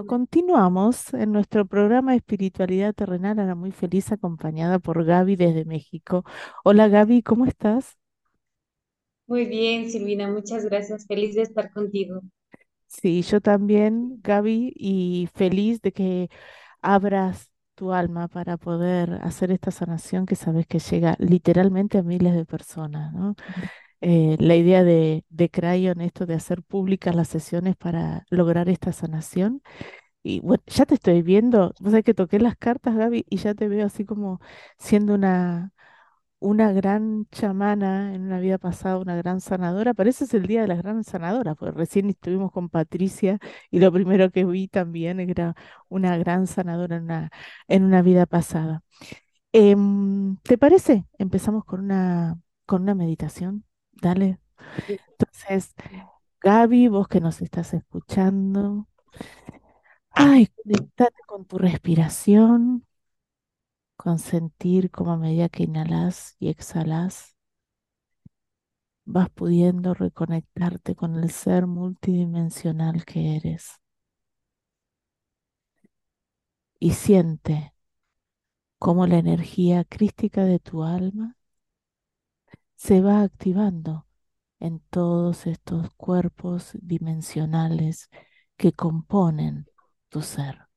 Bueno, continuamos en nuestro programa de espiritualidad terrenal. Ahora muy feliz acompañada por Gaby desde México. Hola Gaby, ¿cómo estás? Muy bien, Silvina, muchas gracias. Feliz de estar contigo. Sí, yo también, Gaby, y feliz de que abras tu alma para poder hacer esta sanación que sabes que llega literalmente a miles de personas, ¿no? Eh, la idea de, de Crayon, esto de hacer públicas las sesiones para lograr esta sanación. Y bueno, ya te estoy viendo, vos sabés que toqué las cartas, Gaby, y ya te veo así como siendo una, una gran chamana en una vida pasada, una gran sanadora. Parece es el día de las gran sanadoras, porque recién estuvimos con Patricia y lo primero que vi también era una gran sanadora en una, en una vida pasada. Em, ¿te parece? Empezamos con una, con una meditación. Dale. Entonces, Gaby, vos que nos estás escuchando, ay, conectate con tu respiración con sentir como a medida que inhalas y exhalas, vas pudiendo reconectarte con el ser multidimensional que eres. Y siente cómo la energía crística de tu alma se va activando en todos estos cuerpos dimensionales que componen tu ser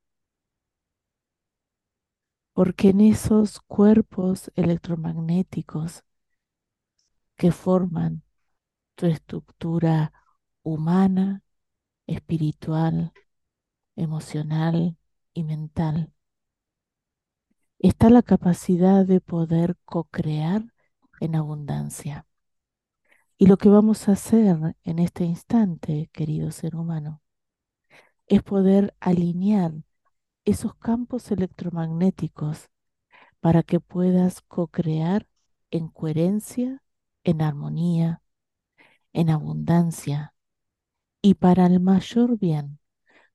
porque en esos cuerpos electromagnéticos que forman tu estructura humana, espiritual, emocional y mental, está la capacidad de poder co-crear en abundancia. Y lo que vamos a hacer en este instante, querido ser humano, es poder alinear esos campos electromagnéticos para que puedas co-crear en coherencia, en armonía, en abundancia y para el mayor bien,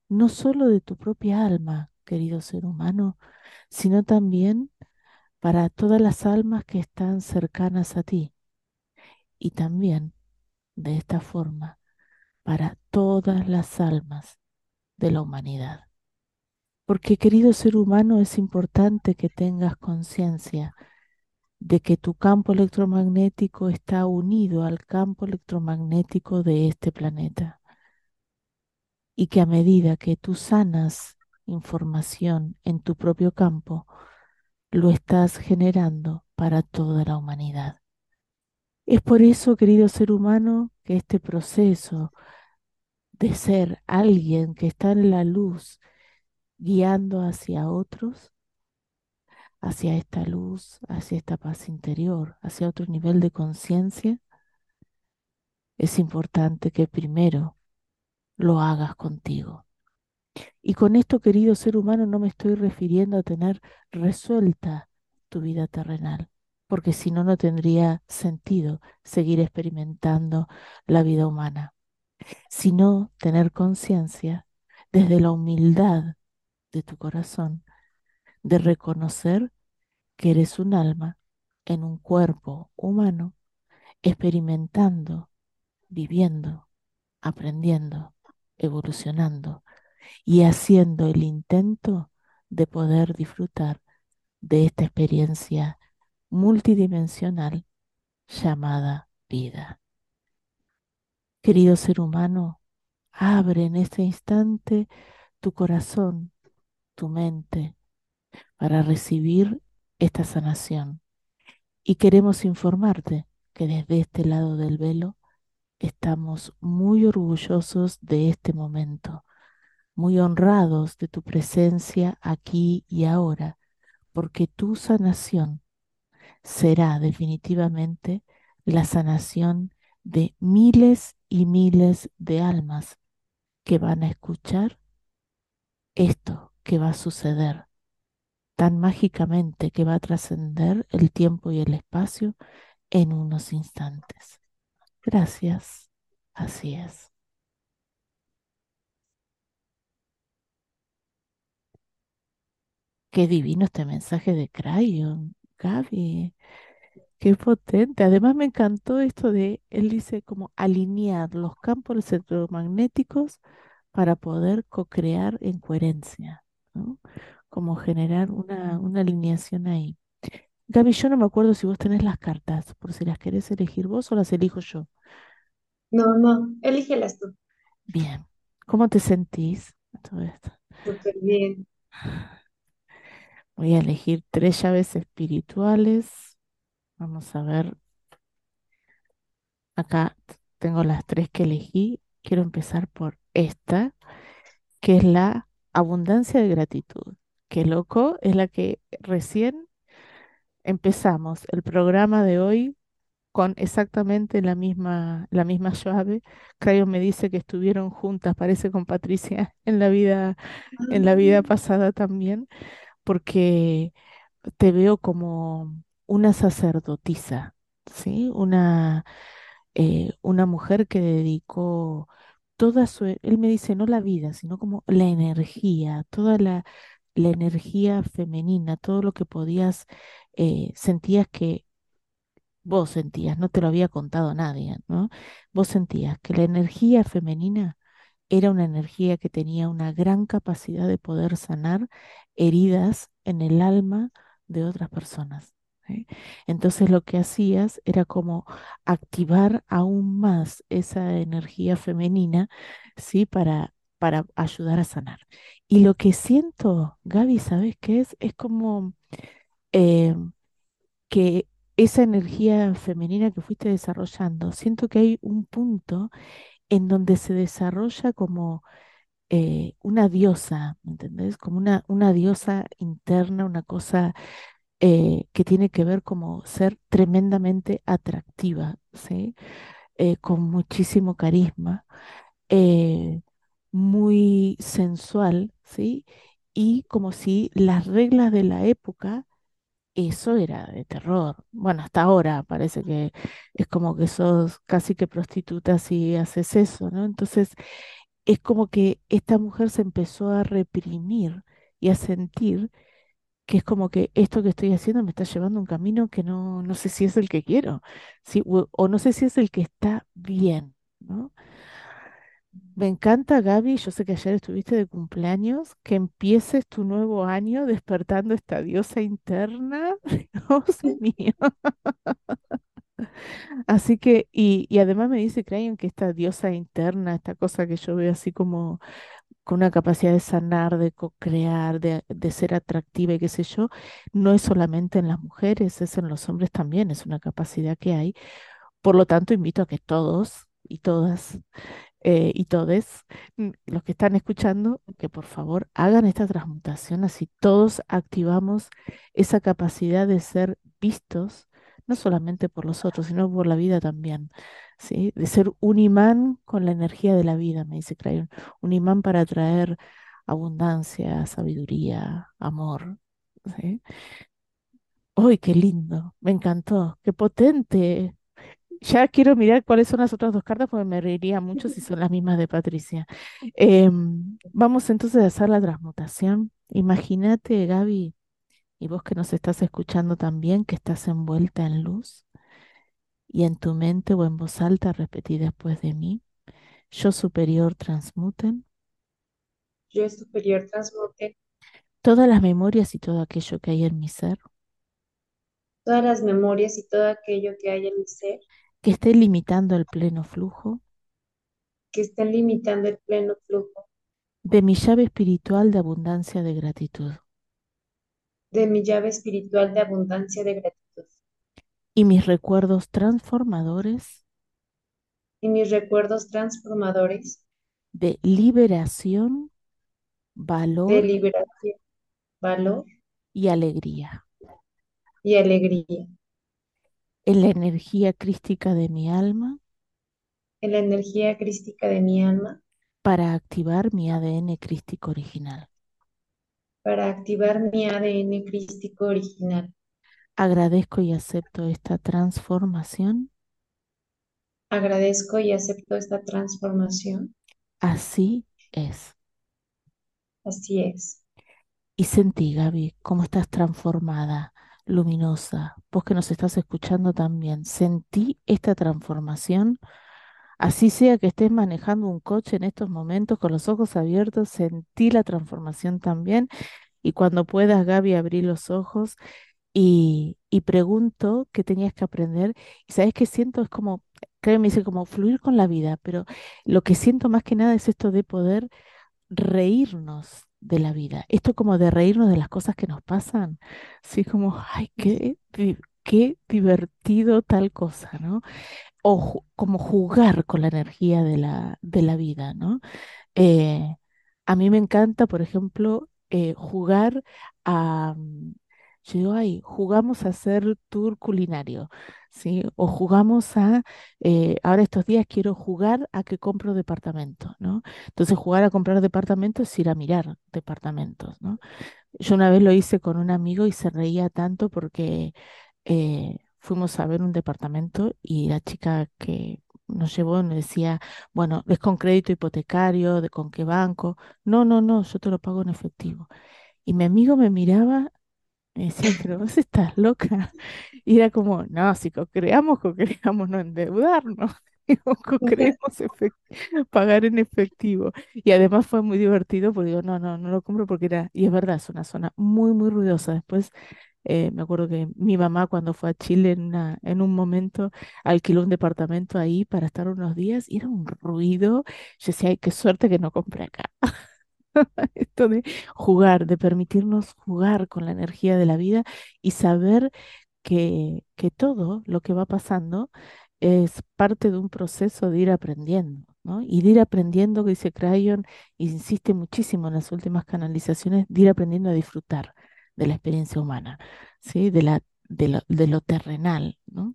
no solo de tu propia alma, querido ser humano, sino también para todas las almas que están cercanas a ti y también de esta forma para todas las almas de la humanidad. Porque querido ser humano, es importante que tengas conciencia de que tu campo electromagnético está unido al campo electromagnético de este planeta. Y que a medida que tú sanas información en tu propio campo, lo estás generando para toda la humanidad. Es por eso, querido ser humano, que este proceso de ser alguien que está en la luz, guiando hacia otros, hacia esta luz, hacia esta paz interior, hacia otro nivel de conciencia, es importante que primero lo hagas contigo. Y con esto, querido ser humano, no me estoy refiriendo a tener resuelta tu vida terrenal, porque si no, no tendría sentido seguir experimentando la vida humana, sino tener conciencia desde la humildad de tu corazón de reconocer que eres un alma en un cuerpo humano, experimentando, viviendo, aprendiendo, evolucionando y haciendo el intento de poder disfrutar de esta experiencia multidimensional llamada vida. Querido ser humano, abre en este instante tu corazón tu mente para recibir esta sanación. Y queremos informarte que desde este lado del velo estamos muy orgullosos de este momento, muy honrados de tu presencia aquí y ahora, porque tu sanación será definitivamente la sanación de miles y miles de almas que van a escuchar esto que va a suceder tan mágicamente que va a trascender el tiempo y el espacio en unos instantes. Gracias. Así es. Qué divino este mensaje de Crayon, Gaby. Qué potente. Además me encantó esto de, él dice como alinear los campos electromagnéticos para poder co-crear en coherencia, ¿no? Como generar una, una alineación ahí. Gaby, yo no me acuerdo si vos tenés las cartas, por si las querés elegir vos o las elijo yo. No, no, elígelas tú. Bien. ¿Cómo te sentís en todo esto? Súper bien. Voy a elegir tres llaves espirituales. Vamos a ver. Acá tengo las tres que elegí. Quiero empezar por esta, que es la abundancia de gratitud. Qué loco, es la que recién empezamos el programa de hoy con exactamente la misma, la misma llave. Crayon me dice que estuvieron juntas, parece con Patricia, en la vida, en la vida pasada también, porque te veo como una sacerdotisa, ¿sí? Una, eh, una mujer que dedicó toda su, él me dice, no la vida, sino como la energía, toda la, la energía femenina, todo lo que podías, eh, sentías que vos sentías, no te lo había contado nadie, ¿no? Vos sentías que la energía femenina era una energía que tenía una gran capacidad de poder sanar heridas en el alma de otras personas. ¿Sí? Entonces lo que hacías era como activar aún más esa energía femenina, ¿sí? Para, para ayudar a sanar. Y lo que siento, Gaby, ¿sabes qué es? Es como eh, que esa energía femenina que fuiste desarrollando, siento que hay un punto en donde se desarrolla como eh, una diosa, ¿me entendés? Como una, una diosa interna, una cosa eh, que tiene que ver como ser tremendamente atractiva, ¿sí? Eh, con muchísimo carisma, eh, muy sensual, ¿sí? Y como si las reglas de la época, eso era de terror. Bueno, hasta ahora parece que es como que sos casi que prostituta si haces eso, ¿no? Entonces, es como que esta mujer se empezó a reprimir y a sentir que es como que esto que estoy haciendo me está llevando a un camino que no, no sé si es el que quiero, ¿sí? o, no sé si es el que está bien, ¿no? Me encanta, Gaby, yo sé que ayer estuviste de cumpleaños, que empieces tu nuevo año despertando esta diosa interna, Dios mío. Así que, y, y además me dice Crayon que esta diosa interna, esta cosa que yo veo así como con una capacidad de sanar, de co-crear, de, de ser atractiva y qué sé yo, no es solamente en las mujeres, es en los hombres también, es una capacidad que hay. Por lo tanto, invito a que todos y todas eh, y todes los que están escuchando, que por favor hagan esta transmutación, así todos activamos esa capacidad de ser vistos, no solamente por los otros, sino por la vida también, De ser un imán con la energía de la vida, me dice Crayon, un imán para atraer abundancia, sabiduría, amor, ¿sí? ¡Uy, qué lindo! Me encantó, qué potente. Ya quiero mirar cuáles son las otras dos cartas porque me reiría mucho si son las mismas de Patricia. Em, vamos entonces a hacer la transmutación. Imagínate, Gaby, y vos que nos estás escuchando también, que estás envuelta en luz y en tu mente o en voz alta repetí después de mí. Yo superior transmuten Yo superior transmute todas las memorias y todo aquello que hay en mi ser. Todas las memorias y todo aquello que hay en mi ser. Que esté limitando el pleno flujo. Que estén limitando el pleno flujo. De mi llave espiritual de abundancia de gratitud. de mi llave espiritual de abundancia de gratitud y mis recuerdos transformadores y mis recuerdos transformadores de liberación, de valor liberación, valor y alegría. y alegría En la energía crística de mi alma en la energía crística de mi alma para activar mi ADN crístico original. para activar mi ADN crístico original. Agradezco y acepto esta transformación. Agradezco y acepto esta transformación. Así es. Así es. Y sentí, Gaby, cómo estás transformada, luminosa. Vos que nos estás escuchando también, sentí esta transformación. Así sea que estés manejando un coche en estos momentos con los ojos abiertos, sentí la transformación también. Y cuando puedas, Gaby, abrí los ojos y, y pregunto qué tenías que aprender. Y sabes qué siento, es como, creo que me dice como fluir con la vida, pero lo que siento más que nada es esto de poder reírnos de la vida. Esto como de reírnos de las cosas que nos pasan. Sí, como, ay, qué, qué divertido tal cosa, ¿no? O como jugar con la energía de la, de la vida, ¿no? Eh, a mí me encanta, por ejemplo, eh, jugar a... digo, ay, jugamos a hacer tour culinario, ¿sí? O jugamos a, eh, ahora estos días quiero jugar a que compro departamentos, ¿no? Entonces jugar a comprar departamentos es ir a mirar departamentos, ¿no? Yo una vez lo hice con un amigo y se reía tanto porque eh, fuimos a ver un departamento y la chica que nos llevó nos decía, bueno, ¿es con crédito hipotecario? ¿De con qué banco? No, no, no, yo te lo pago en efectivo. Y mi amigo me miraba y decía, pero vos estás loca. Y era como, no, si co-creamos, co-creamos no endeudarnos. Co-creemos pagar en efectivo. Y además fue muy divertido porque digo, no, no, no lo compro porque era, y es verdad, es una zona muy, muy ruidosa. Después eh, me acuerdo que mi mamá cuando fue a Chile en, una, en un momento alquiló un departamento ahí para estar unos días y era un ruido. Yo decía, ay, qué suerte que no compré acá. Esto de jugar, de permitirnos jugar con la energía de la vida y saber que, que todo lo que va pasando es parte de un proceso de ir aprendiendo, ¿no? Y de ir aprendiendo, que dice Crayon, insiste muchísimo en las últimas canalizaciones, de ir aprendiendo a disfrutar de la experiencia humana, ¿sí? De la, lo, de lo terrenal, ¿no?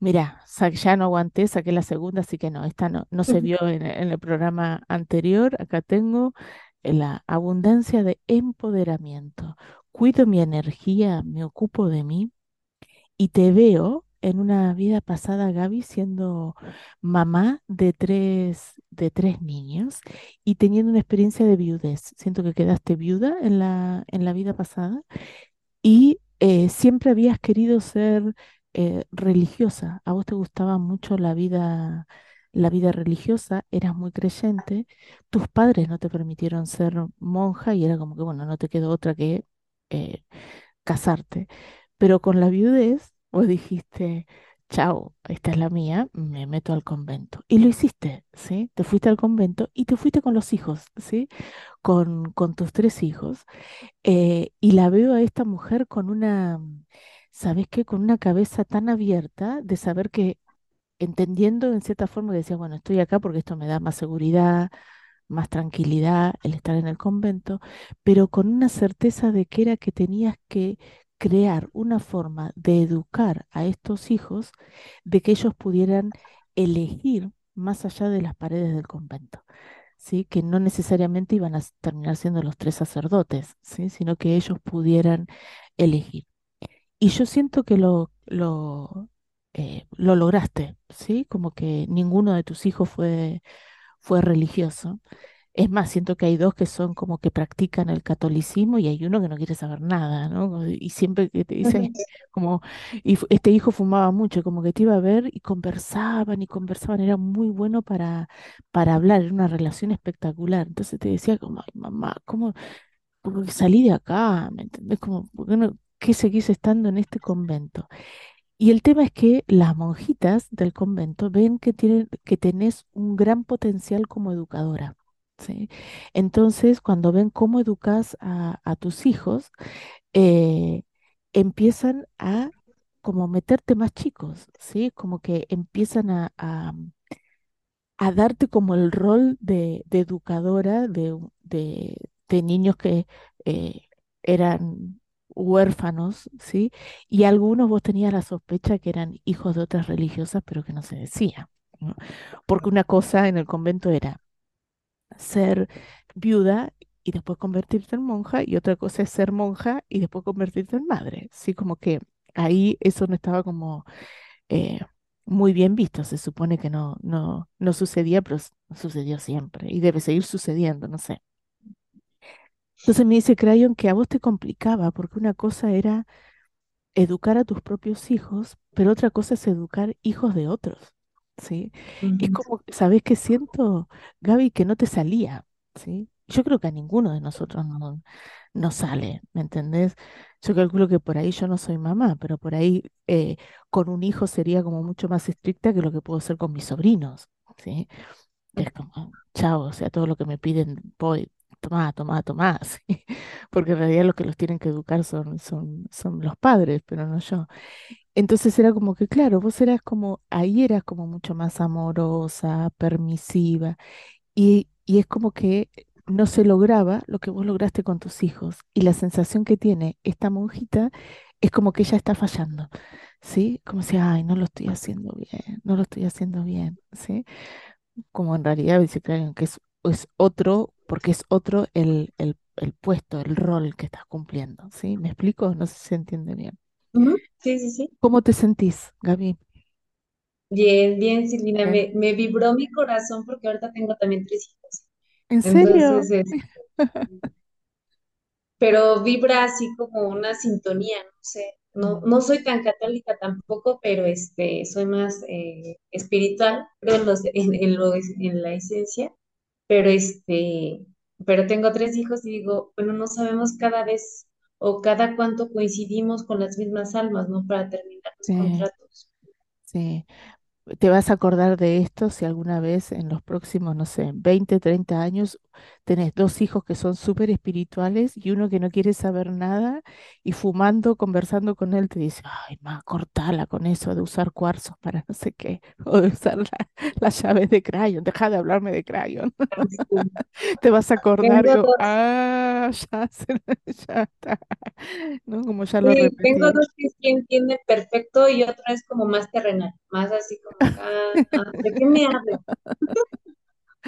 Mira, ya no aguanté, saqué la segunda, así que no, esta no, no se vio en, en el programa anterior. Acá tengo eh, la abundancia de empoderamiento. Cuido mi energía, me ocupo de mí y te veo en una vida pasada, Gaby, siendo mamá de tres, de tres niños y teniendo una experiencia de viudez. Siento que quedaste viuda en la, en la vida pasada y eh, siempre habías querido ser eh, religiosa. A vos te gustaba mucho la vida, la vida religiosa, eras muy creyente. Tus padres no te permitieron ser monja y era como que, bueno, no te quedó otra que eh, casarte. Pero con la viudez, vos dijiste, chao, esta es la mía, me meto al convento. Y lo hiciste, ¿sí? Te fuiste al convento y te fuiste con los hijos, ¿sí? Con, con tus tres hijos. eh, y la veo a esta mujer con una, ¿sabes qué? Con una cabeza tan abierta de saber que, entendiendo en cierta forma que decía, bueno, estoy acá porque esto me da más seguridad, más tranquilidad el estar en el convento, pero con una certeza de que era que tenías que crear una forma de educar a estos hijos, de que ellos pudieran elegir más allá de las paredes del convento, ¿sí? Que no necesariamente iban a terminar siendo los tres sacerdotes, ¿sí? Sino que ellos pudieran elegir. Y yo siento que lo, lo, eh, lo lograste, ¿sí? Como que ninguno de tus hijos fue, fue religioso. Es más, siento que hay dos que son como que practican el catolicismo y hay uno que no quiere saber nada, ¿no? Y siempre que te dice como, y este hijo fumaba mucho, como que te iba a ver y conversaban y conversaban, era muy bueno para, para hablar, era una relación espectacular. Entonces te decía como, ay, mamá, ¿cómo, cómo que salí de acá? ¿Me entendés? Como, ¿por qué no, qué seguís estando en este convento? Y el tema es que las monjitas del convento ven que tienen, que tenés un gran potencial como educadora, ¿sí? Entonces, cuando ven cómo educas a, tus hijos, eh, empiezan a como meterte más chicos, ¿sí? Como que empiezan a, a- darte como el rol de, educadora de- de niños que eh, eran huérfanos, ¿sí? Y algunos vos tenías la sospecha que eran hijos de otras religiosas, pero que no se decía. ¿no? Porque una cosa en el convento era ser viuda y después convertirte en monja, y otra cosa es ser monja y después convertirte en madre. Sí, como que ahí eso no estaba como eh, muy bien visto. Se supone que no, no, no sucedía, pero sucedió siempre y debe seguir sucediendo, no sé. Entonces me dice Crayon que a vos te complicaba porque una cosa era educar a tus propios hijos, pero otra cosa es educar hijos de otros, ¿sí? Es como, ¿sabés qué siento, Gaby? Que no te salía, ¿sí? Yo creo que a ninguno de nosotros no, no sale, ¿me entendés? Yo calculo que por ahí yo no soy mamá, pero por ahí eh, con un hijo sería como mucho más estricta que lo que puedo ser con mis sobrinos, ¿sí? Es como, chao, o sea, todo lo que me piden, voy, tomá, tomá, tomá. Porque en realidad los que los tienen que educar son, son, son los padres, pero no yo. Entonces era como que, claro, vos eras como, ahí eras como mucho más amorosa, permisiva, y, y es como que no se lograba lo que vos lograste con tus hijos. Y la sensación que tiene esta monjita es como que ella está fallando, ¿sí? Como si, ay, no lo estoy haciendo bien, no lo estoy haciendo bien, ¿sí? Como en realidad dice que es, es otro, porque es otro el, el, el puesto, el rol que estás cumpliendo, ¿sí? ¿Me explico? No sé si se entiende bien. Sí, sí, sí. ¿Cómo te sentís, Gaby? Bien, bien, Silvina. Me, me vibró mi corazón porque ahorita tengo también tres hijos. ¿En serio? Entonces, es, pero vibra así como una sintonía, no sé. No, no soy tan católica tampoco, pero este, soy más eh, espiritual, creo en, los, en, en lo, en la esencia. Pero este, pero tengo tres hijos y digo, bueno, no sabemos cada vez o cada cuánto coincidimos con las mismas almas, ¿no? Para terminar los Sí, contratos. sí. Te vas a acordar de esto si alguna vez en los próximos, no sé, 20, 30 años tenés dos hijos que son súper espirituales y uno que no quiere saber nada y fumando, conversando con él, te dice, ay, ma, cortala con eso de usar cuarzos para no sé qué, o de usar la- las llaves de crayon, deja de hablarme de crayon. Te vas a acordar, Tengo yo, dos, ah, ya, se- ya está, ¿no? Como ya lo sí, tengo repetí. dos que sí entienden perfecto y otra es como más terrenal, más así como, ah, ah, ¿de qué me hablas?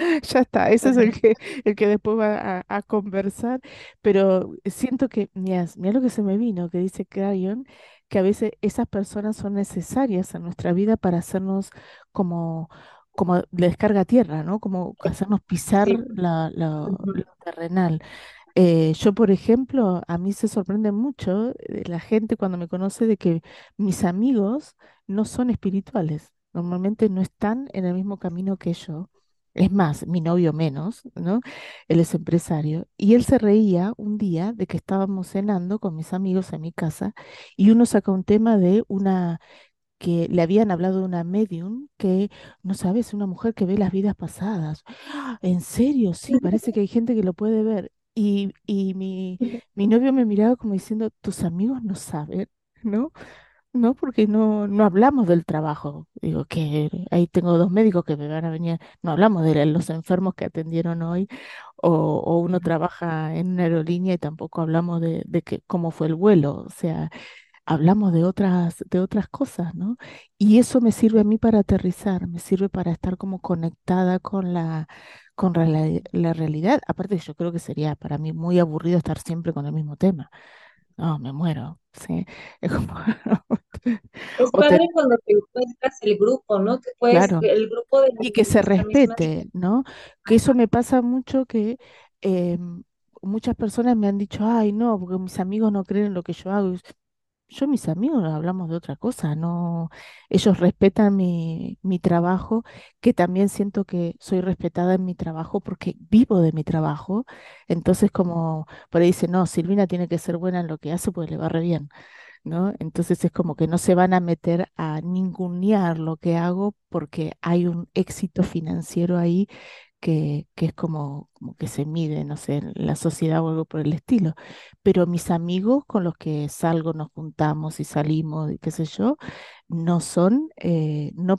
Ya está, ese es el que, el que después va a, a conversar, pero siento que, mira, mira lo que se me vino, que dice Crayon, que a veces esas personas son necesarias en nuestra vida para hacernos como, como la descarga a tierra, ¿no? Como hacernos pisar Sí. la, lo terrenal. Eh, yo, por ejemplo, a mí se sorprende mucho eh, la gente cuando me conoce de que mis amigos no son espirituales, normalmente no están en el mismo camino que yo. Es más, mi novio menos, ¿no? Él es empresario. Y él se reía un día de que estábamos cenando con mis amigos en mi casa y uno saca un tema de una que le habían hablado de una medium que, no sabes, una mujer que ve las vidas pasadas. ¡Ah! En serio, sí, parece que hay gente que lo puede ver. Y, y mi, mi novio me miraba como diciendo, tus amigos no saben, ¿no? No, porque no, no hablamos del trabajo. Digo que ahí tengo dos médicos que me van a venir. No hablamos de los enfermos que atendieron hoy, o, o uno trabaja en una aerolínea y tampoco hablamos de, de que, cómo fue el vuelo. O sea, hablamos de otras, de otras cosas, ¿no? Y eso me sirve a mí para aterrizar, me sirve para estar como conectada con la, con la, la realidad. Aparte, yo creo que sería para mí muy aburrido estar siempre con el mismo tema. No, me muero, sí. Es como, Es te- padre cuando te encuentras el grupo, ¿no? Que pues claro, el grupo de y que se misma. respete, ¿no? Que eso me pasa mucho que em, muchas personas me han dicho, ay, no, porque mis amigos no creen en lo que yo hago. Yo, mis amigos, hablamos de otra cosa, no, ellos respetan mi, mi trabajo, que también siento que soy respetada en mi trabajo porque vivo de mi trabajo. Entonces, como por ahí dice, no, Silvina tiene que ser buena en lo que hace, pues le va re bien, ¿no? Entonces es como que no se van a meter a ningunear lo que hago porque hay un éxito financiero ahí que, que es como, como que se mide, no sé, en la sociedad o algo por el estilo. Pero mis amigos con los que salgo, nos juntamos y salimos qué sé yo, no son, eh, no,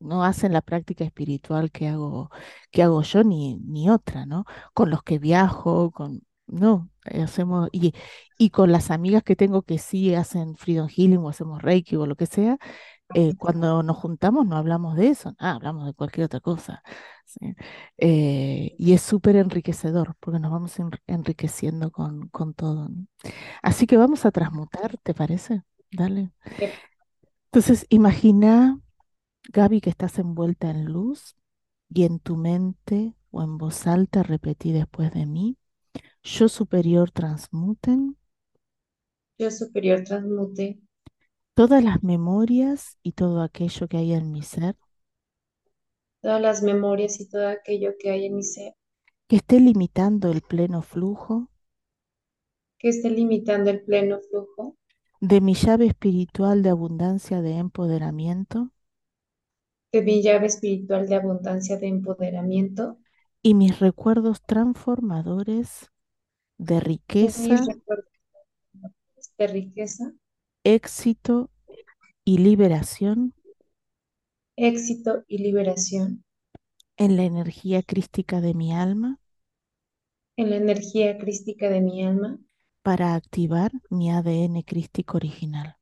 no hacen la práctica espiritual que hago, que hago yo ni, ni otra, ¿no? Con los que viajo, con, no, eh, hacemos, y, y con las amigas que tengo que sí hacen Freedom Healing o hacemos Reiki o lo que sea eh, cuando nos juntamos no hablamos de eso, ah, hablamos de cualquier otra cosa. ¿sí? Eh, y es súper enriquecedor porque nos vamos enri- enriqueciendo con, con todo. ¿no? Así que vamos a transmutar, ¿te parece? Dale. Entonces, imagina, Gaby, que estás envuelta en luz y en tu mente o en voz alta repetí después de mí, yo superior transmuten Yo superior transmute todas las memorias y todo aquello que hay en mi ser. Todas las memorias y todo aquello que hay en mi ser. Que esté limitando el pleno flujo. Que esté limitando el pleno flujo. De mi llave espiritual de abundancia de empoderamiento. De mi llave espiritual de abundancia de empoderamiento. Y mis recuerdos transformadores de riqueza, recuerdos de riqueza, éxito y liberación éxito y liberación en la energía crística de mi alma en la energía crística de mi alma para activar mi ADN crístico original.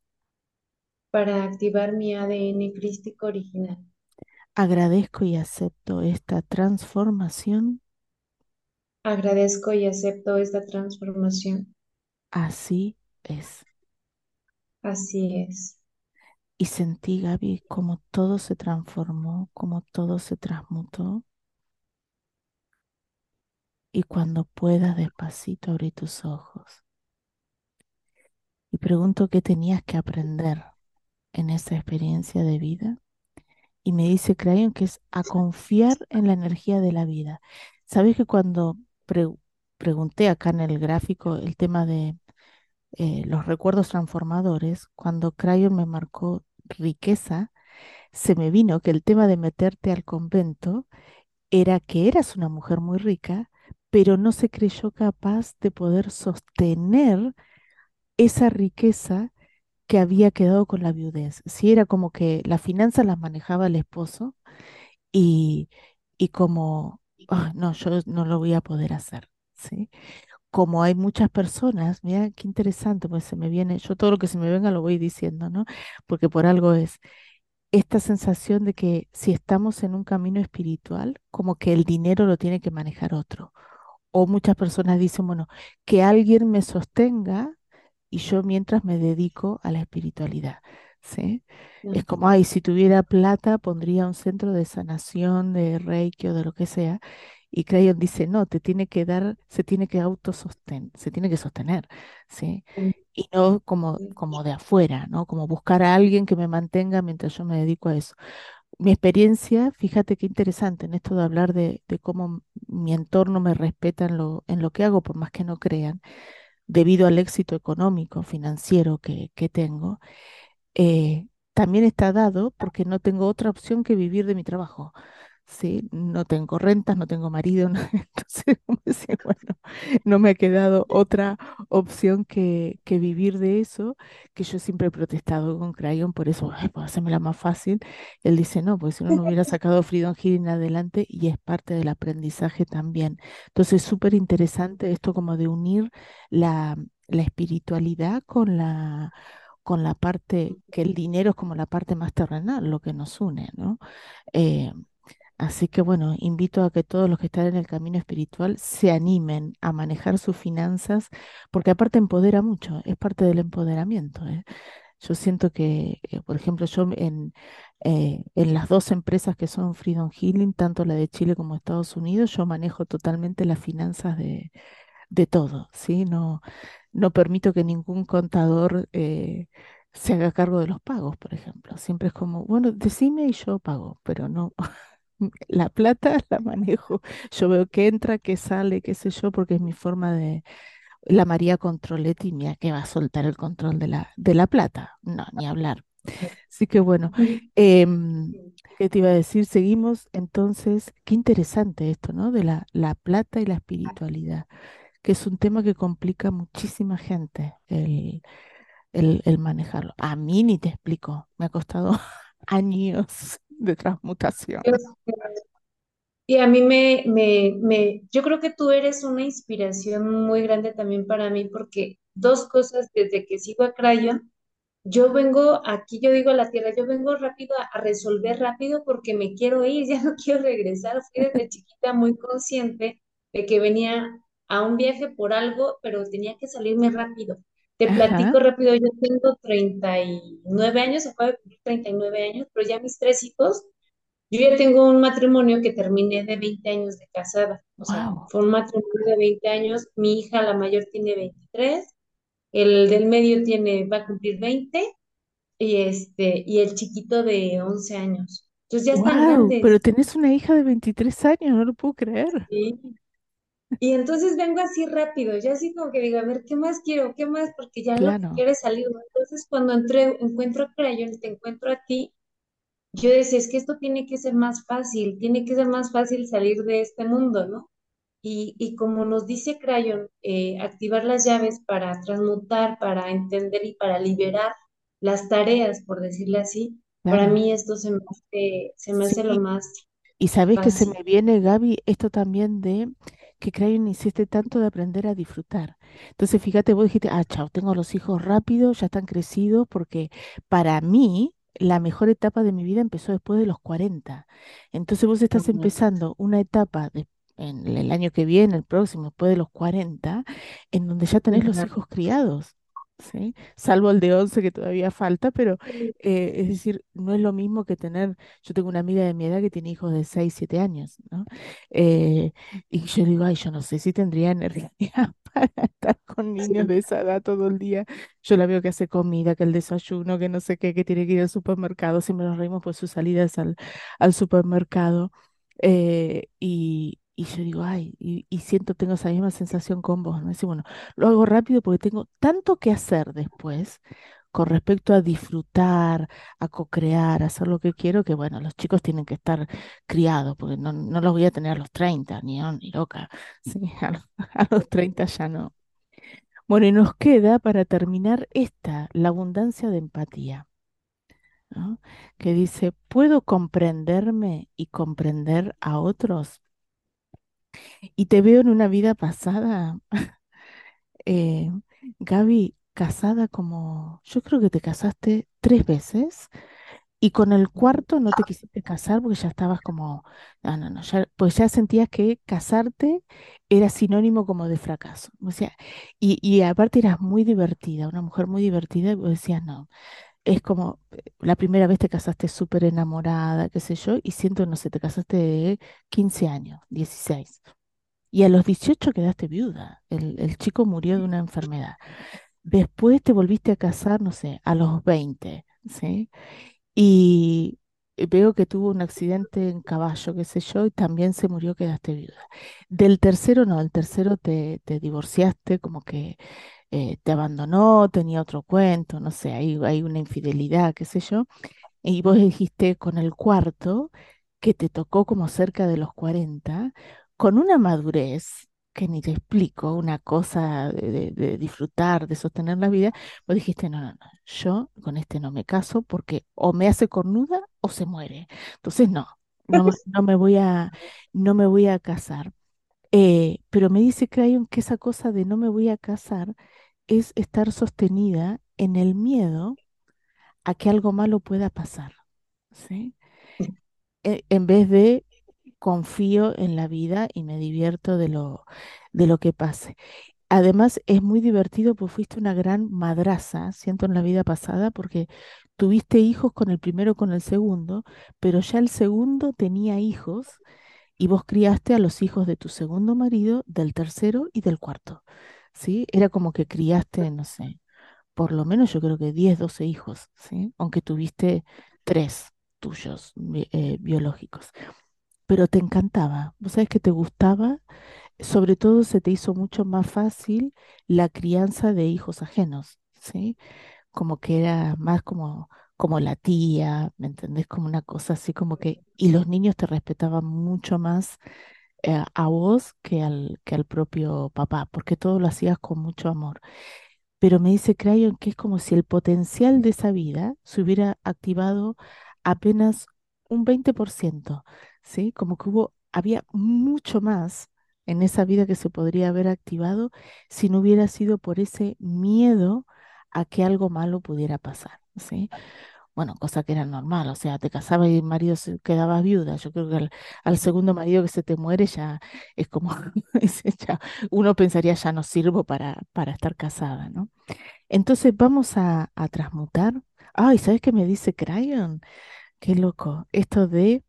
para activar mi ADN crístico original. Agradezco y acepto esta transformación, Agradezco y acepto esta transformación. así es. Así es. Y sentí, Gaby, como todo se transformó, como todo se transmutó. Y cuando puedas, despacito, abrí tus ojos. Y pregunto qué tenías que aprender en esa experiencia de vida. Y me dice Crayon que es a confiar en la energía de la vida. Sabes que cuando pre- pregunté acá en el gráfico el tema de eh, los recuerdos transformadores, cuando Crayon me marcó riqueza, se me vino que el tema de meterte al convento era que eras una mujer muy rica, pero no se creyó capaz de poder sostener esa riqueza que había quedado con la viudez. Sí, era como que las finanzas las manejaba el esposo y, y como, "Ah, no, yo no lo voy a poder hacer, ¿sí? Como hay muchas personas, mira qué interesante, pues se me viene, yo todo lo que se me venga lo voy diciendo, ¿no? Porque por algo es esta sensación de que si estamos en un camino espiritual, como que el dinero lo tiene que manejar otro. O muchas personas dicen, bueno, que alguien me sostenga y yo mientras me dedico a la espiritualidad, ¿sí? Es como, ay, si tuviera plata, pondría un centro de sanación, de Reiki o de lo que sea. Y Crayon dice, no, te tiene que dar, se tiene que autosostener, se tiene que sostener, ¿sí? Y no como, como de afuera, ¿no? Como buscar a alguien que me mantenga mientras yo me dedico a eso. Mi experiencia, fíjate qué interesante en esto de hablar de, de cómo mi entorno me respeta en lo, en lo que hago, por más que no crean, debido al éxito económico, financiero que, que tengo eh, también está dado porque no tengo otra opción que vivir de mi trabajo. Sí, no tengo rentas, no tengo marido, no- entonces, decía, bueno, no me ha quedado otra opción que, que vivir de eso, que yo siempre he protestado con Crayon, por eso, ay, pues hacérmela más fácil. Él dice, no, porque si no, no hubiera sacado Freedom Healing adelante y es parte del aprendizaje también. Entonces, súper interesante esto como de unir la, la espiritualidad con la con la parte, que el dinero es como la parte más terrenal, lo que nos une, ¿no? Eh, así que bueno, invito a que todos los que están en el camino espiritual se animen a manejar sus finanzas, porque aparte empodera mucho, es parte del empoderamiento, ¿eh? Yo siento que, eh, por ejemplo, yo en, eh, en las dos empresas que son Freedom Healing, tanto la de Chile como Estados Unidos, yo manejo totalmente las finanzas de, de todo, ¿sí? No, no permito que ningún contador se haga cargo de los pagos, por ejemplo. Siempre es como, bueno, decime y yo pago, pero no, la plata la manejo. Yo veo que entra, que sale, qué sé yo, porque es mi forma de... La María Controletti, mía, que va a soltar el control de la, de la plata. No, ni hablar. Así que bueno, em, ¿qué te iba a decir? Seguimos entonces, qué interesante esto, ¿no? De la, la plata y la espiritualidad que es un tema que complica a muchísima gente el, el manejarlo. A mí ni te explico, me ha costado años de transmutación. Y a mí me, me, me, yo creo que tú eres una inspiración muy grande también para mí porque dos cosas desde que sigo a Crayon yo vengo aquí, yo digo a la tierra, yo vengo rápido a, a resolver rápido porque me quiero ir, ya no quiero regresar. Fui desde chiquita muy consciente de que venía a un viaje por algo, pero tenía que salirme rápido. Te Ajá. platico rápido, yo tengo 39 años, acabo de cumplir 39 años, pero ya mis tres hijos, yo ya tengo un matrimonio que terminé de 20 años de casada, o sea, fue un matrimonio de 20 años, mi hija la mayor tiene 23, el del medio tiene, va a cumplir 20 y este, y el chiquito de 11 años. Entonces ya están Wow. Pero grandes. tenés una hija de 23 años, no lo puedo creer. ¿sí? Y entonces vengo así rápido, ya así como que digo, a ver, ¿qué más quiero? ¿Qué más? Porque ya Claro, quiero es salir. ¿no? Entonces cuando entré, encuentro a Crayon, te encuentro a ti, yo decía, es que esto tiene que ser más fácil, tiene que ser más fácil salir de este mundo, ¿no? Y, y como nos dice Crayon, eh, activar las llaves para transmutar, para entender y para liberar las tareas, por decirlo así, para mí esto se me hace, se me hace lo más Y sabés que se me viene, Gaby, esto también de que Crayon insiste tanto de aprender a disfrutar. Entonces, fíjate, vos dijiste, ah, chao, tengo los hijos rápidos, ya están crecidos, porque para mí la mejor etapa de mi vida empezó después de los 40. Entonces, vos estás empezando una etapa de, en el año que viene, el próximo, después de los 40, en donde ya tenés los hijos criados. Salvo el de 11 que todavía falta, pero eh, es decir, no es lo mismo que tener yo tengo una amiga de mi edad que tiene hijos de 6 7 años, ¿no? Eh, y yo digo, ay, yo no sé si tendría energía para estar con niños de esa edad todo el día. Yo la veo que hace comida, que el desayuno, que no sé qué, que tiene que ir al supermercado. Siempre nos reímos por sus salidas al, al supermercado. Eh, y, y yo digo, ay, y, siento, tengo esa misma sensación con vos, ¿no? Decir, bueno, lo hago rápido porque tengo tanto que hacer después con respecto a disfrutar, a co-crear, a hacer lo que quiero, que bueno, los chicos tienen que estar criados, porque no, no los voy a tener a los 30 ni, a- ni loca, ¿sí? A, los a los 30 ya no. Bueno, y nos queda para terminar esta, la abundancia de empatía. Que dice, ¿puedo comprenderme y comprender a otros? Y te veo en una vida pasada, eh, Gaby, casada como, yo creo que te casaste tres veces Y con el cuarto no te quisiste casar porque ya estabas como, no, no, no, pues ya sentías que casarte era sinónimo como de fracaso. O sea, y, y aparte eras muy divertida, una mujer muy divertida, y vos decías, no, es como eh, la primera vez te casaste súper enamorada, qué sé yo, y siento, no sé, te casaste de 15 años, 16. Y a los 18 quedaste viuda. El, el chico murió de una enfermedad. Después te volviste a casar, no sé, a los 20, ¿sí? Y veo que tuvo un accidente en caballo, qué sé yo, y también se murió, quedaste viuda. Del tercero no, el tercero te, te divorciaste, como que eh, te abandonó, tenía otro cuento, no sé, hay, hay una infidelidad, qué sé yo. Y vos dijiste con el cuarto, que te tocó como cerca de los 40 con una madurez que ni te explico, una cosa de, disfrutar, de sostener la vida, vos dijiste, no, no, no, yo con este no me caso porque o me hace cornuda o se muere. Entonces, no, no, no me voy a, no me voy a casar. Eh, pero me dice Crayon que esa cosa de no me voy a casar es estar sostenida en el miedo a que algo malo pueda pasar. ¿sí? E- En vez de confío en la vida y me divierto de lo, de lo que pase. Además, es muy divertido porque fuiste una gran madraza, siento en la vida pasada, porque tuviste hijos con el primero, con el segundo, pero ya el segundo tenía hijos y vos criaste a los hijos de tu segundo marido, del tercero y del cuarto. ¿Sí? Era como que criaste, no sé, por lo menos yo creo que 10 12 hijos, ¿sí? Aunque tuviste tres tuyos bi- eh, biológicos. Pero te encantaba, vos sabés que te gustaba, sobre todo se te hizo mucho más fácil la crianza de hijos ajenos, ¿sí? Como que era más como, como la tía, ¿me entendés? Como una cosa así como que, y los niños te respetaban mucho más eh, a vos que al, que al propio papá, porque todo lo hacías con mucho amor pero me dice Crayon que es como si el potencial de esa vida se hubiera activado apenas un 20%, ¿sí? Como que hubo, había mucho más en esa vida que se podría haber activado si no hubiera sido por ese miedo a que algo malo pudiera pasar, ¿sí? Bueno, cosa que era normal, o sea, te casabas y el marido se quedaba viuda. Yo creo que al, segundo marido que se te muere ya es como, uno pensaría ya no sirvo para, para estar casada, ¿no? Entonces vamos a, a transmutar. Ay, ¿sabes qué me dice Crayon? Qué loco. Esto de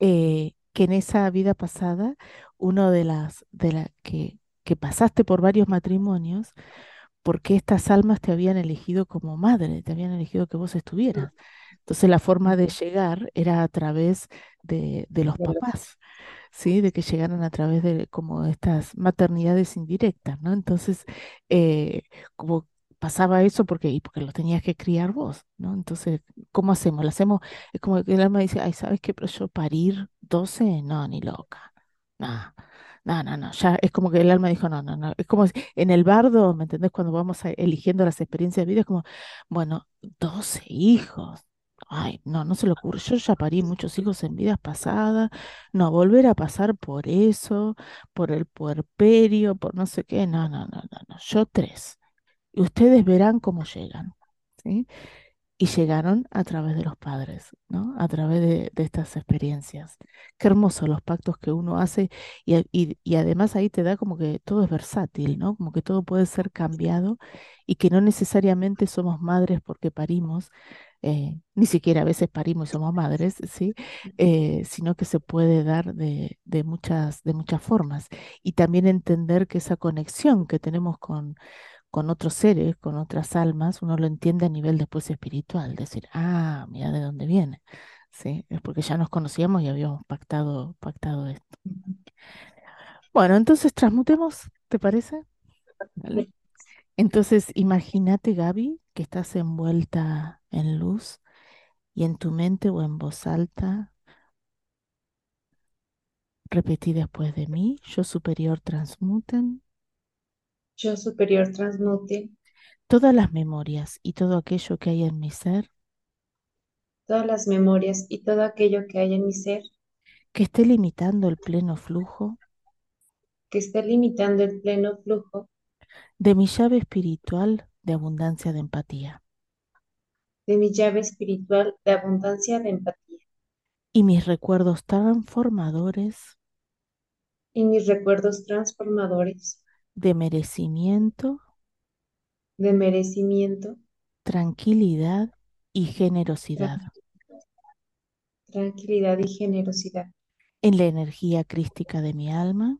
eh, que en esa vida pasada, uno de las, de la que, que pasaste por varios matrimonios, porque estas almas te habían elegido como madre, te habían elegido que vos estuvieras. Entonces la forma de llegar era a través de, de los papás, ¿sí? De que llegaran a través de como estas maternidades indirectas, ¿no? Entonces, eh, como pasaba eso porque, y porque los tenías que criar vos, ¿no? Entonces, ¿cómo hacemos? Lo hacemos, es como que el alma dice, ay, ¿sabes qué? Pero yo parir 12 no, ni loca. No, no, no, no, ya es como que el alma dijo, no, no, no, es como en el bardo, ¿me entendés? Cuando vamos eligiendo las experiencias de vida, es como, bueno, 12 hijos. Ay, no, no se le ocurre. Yo ya parí muchos hijos en vidas pasadas. No, volver a pasar por eso, por el puerperio, por no sé qué. No, no, no, no, no. Yo tres. Y ustedes verán cómo llegan. ¿sí? Y llegaron a través de los padres, ¿no? A través de, de estas experiencias. Qué hermosos los pactos que uno hace y- y además ahí te da como que todo es versátil, ¿no? Como que todo puede ser cambiado y que no necesariamente somos madres porque parimos, eh, ni siquiera a veces parimos y somos madres, ¿sí? Eh, sino que se puede dar de, de muchas, de muchas formas. Y también entender que esa conexión que tenemos con con otros seres, con otras almas, uno lo entiende a nivel después espiritual, decir, ah, mira de dónde viene. Sí, es porque ya nos conocíamos y habíamos pactado, pactado esto. Bueno, entonces transmutemos, ¿te parece? Vale. Entonces, imagínate, Gaby, que estás envuelta en luz y en tu mente o en voz alta, repetí después de mí, yo superior transmuten Yo superior transmute todas las memorias y todo aquello que hay en mi ser todas las memorias y todo aquello que hay en mi ser que esté limitando el pleno flujo que esté limitando el pleno flujo de mi llave espiritual de abundancia de empatía. de mi llave espiritual de abundancia de empatía. Y mis recuerdos transformadores y mis recuerdos transformadores de merecimiento, de merecimiento, tranquilidad y generosidad tran- tranquilidad y generosidad en la energía crística de mi alma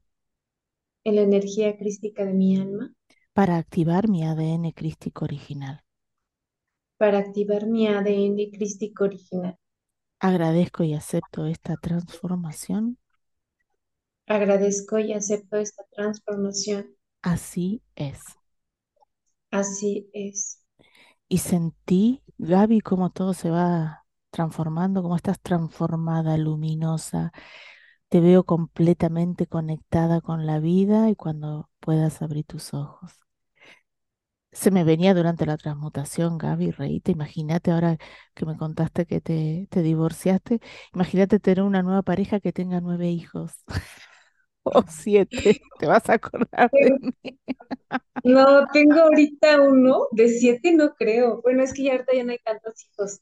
en la energía crística de mi alma para activar mi ADN crístico original. para activar mi ADN crístico original. Agradezco y acepto esta transformación. Agradezco y acepto esta transformación. Así es. Así es. Y sentí, Gaby, cómo todo se va transformando, cómo estás transformada, luminosa. Te veo completamente conectada con la vida y cuando puedas abrir tus ojos. Se me venía durante la transmutación, Gaby, reíte. Imagínate ahora que me contaste que te, te divorciaste. Imagínate tener una nueva pareja que tenga nueve hijos o siete. Te vas a acordar de mí. No, tengo ahorita uno de siete, no creo. Bueno, es que ya ahorita ya no hay tantos hijos,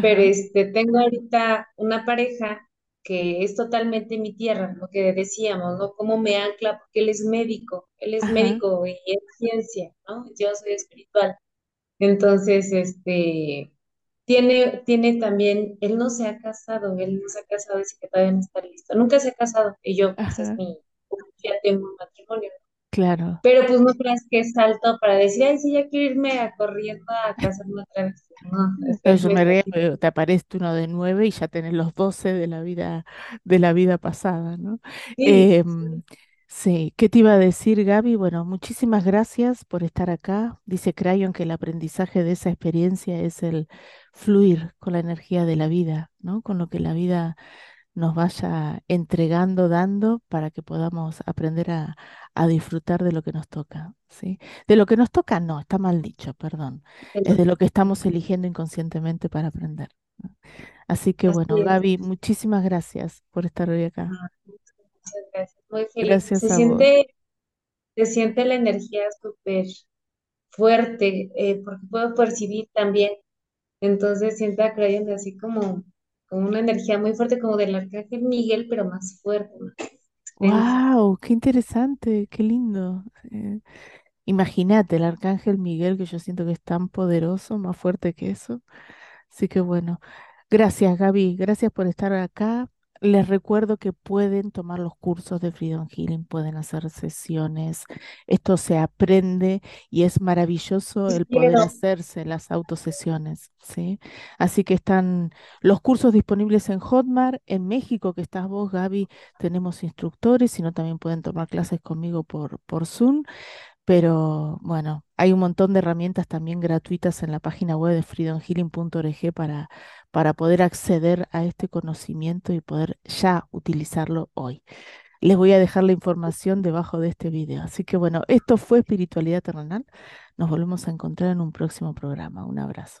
pero este, tengo ahorita una pareja que es totalmente mi tierra, lo que decíamos, ¿no? Cómo me ancla, porque él es médico, él es ajá, médico y es ciencia, ¿no? Yo soy espiritual. Entonces, este, tiene, tiene también, él no se ha casado, él no se ha casado, dice que todavía no está listo. Nunca se ha casado, y yo, pues es mi, ya tengo un matrimonio. Claro. Pero pues no creas que es salto para decir, ay, sí, ya quiero irme a corriendo a casarme otra vez. No, me pero te aparece uno de nueve y ya tenés los doce de la vida, de la vida pasada, ¿no? Sí, Em, sí, ¿qué te iba a decir, Gaby? Bueno, muchísimas gracias por estar acá. Dice Crayon que el aprendizaje de esa experiencia es el fluir con la energía de la vida, ¿no? Con lo que la vida nos vaya entregando, dando, para que podamos aprender a, a disfrutar de lo que nos toca, ¿sí? De lo que nos toca, no, está mal dicho, perdón. Es de lo que estamos eligiendo inconscientemente para aprender. ¿no? Así que bueno, es. Gaby, muchísimas gracias por estar hoy acá. Gracias, muy feliz. Se Gracias vos. siente, se siente la energía súper fuerte, eh, porque puedo percibir también. Entonces siento a Crayon así como, como una energía muy fuerte, como del arcángel Miguel, pero más fuerte, más. ¡Wow! ¡Qué interesante! ¡Qué lindo! Eh, imagínate el arcángel Miguel, que yo siento que es tan poderoso, más fuerte que eso. Así que bueno, gracias Gaby, gracias por estar acá. Les recuerdo que pueden tomar los cursos de Freedom Healing, pueden hacer sesiones. Esto se aprende y es maravilloso el poder hacerse las autosesiones, ¿sí? Así que están los cursos disponibles en Hotmart, en México, que estás vos, Gaby, tenemos instructores, sino también pueden tomar clases conmigo por, por Zoom. Pero bueno, hay un montón de herramientas también gratuitas en la página web de freedomhealing.org para, para poder acceder a este conocimiento y poder ya utilizarlo hoy. Les voy a dejar la información debajo de este video. Así que bueno, esto fue Espiritualidad Terrenal. Nos volvemos a encontrar en un próximo programa. Un abrazo.